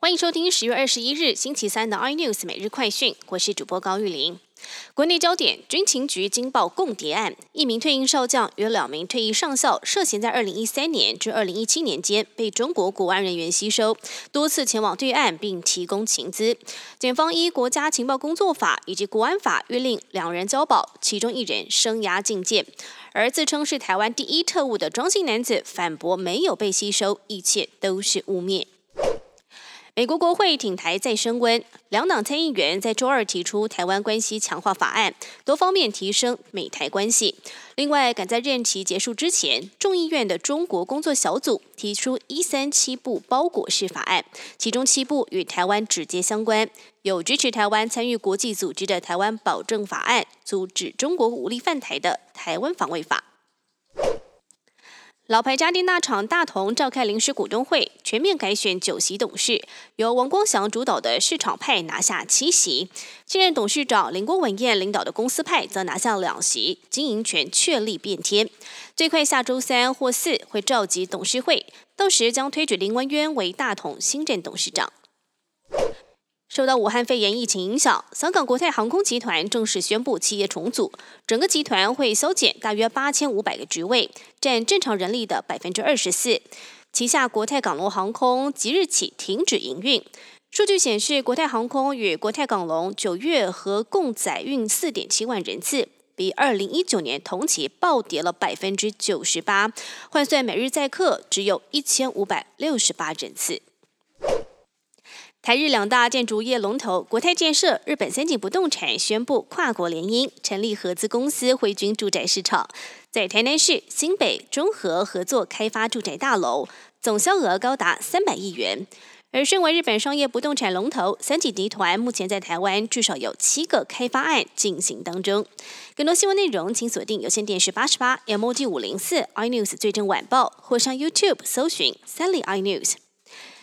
欢迎收听十月二十一日星期三的 iNews 每日快讯，我是主播高玉玲。国内焦点：军情局惊爆共谍案，一名退役少将与两名退役上校涉嫌在二零一三年至二零一七年间被中国国安人员吸收，多次前往对岸并提供情资。检方依国家情报工作法以及国安法约令两人交保，其中一人生涯禁见。而自称是台湾第一特务的庄姓男子反驳没有被吸收，一切都是污蔑。美国国会挺台再升温，两党参议员在周二提出台湾关系强化法案，多方面提升美台关系。另外，赶在任期结束之前，众议院的中国工作小组提出一三七部包裹式法案，其中七部与台湾直接相关，有支持台湾参与国际组织的台湾保证法案，阻止中国武力犯台的台湾防卫法。老牌家电大厂大同召开临时股东会，全面改选九席董事，由王光祥主导的市场派拿下七席，现任董事长林国文彦领导的公司派则拿下两席，经营权确立变天。最快下周三或四会召集董事会，到时将推举林文渊为大同新任董事长。受到武汉肺炎疫情影响，香港国泰航空集团正式宣布企业重组，整个集团会削减大约八千五百个职位，占正常人力的百分之二十四。旗下国泰港龙航空即日起停止营运。数据显示，国泰航空与国泰港龙九月合共载运四点七万人次，比二零一九年同期暴跌了百分之九十八，换算每日载客只有一千五百六十八人次。台日两大建筑业龙头国泰建设、日本三井不动产宣布跨国联姻，成立合资公司汇君住宅市场，在台南市、新北、中和合作开发住宅大楼，总销额高达三百亿元。而身为日本商业不动产龙头三井集团，目前在台湾至少有七个开发案进行当中。更多新闻内容，请锁定有线电视八十八、M O G 五零四 iNews 最正晚报，或上 YouTube 搜寻三立 iNews。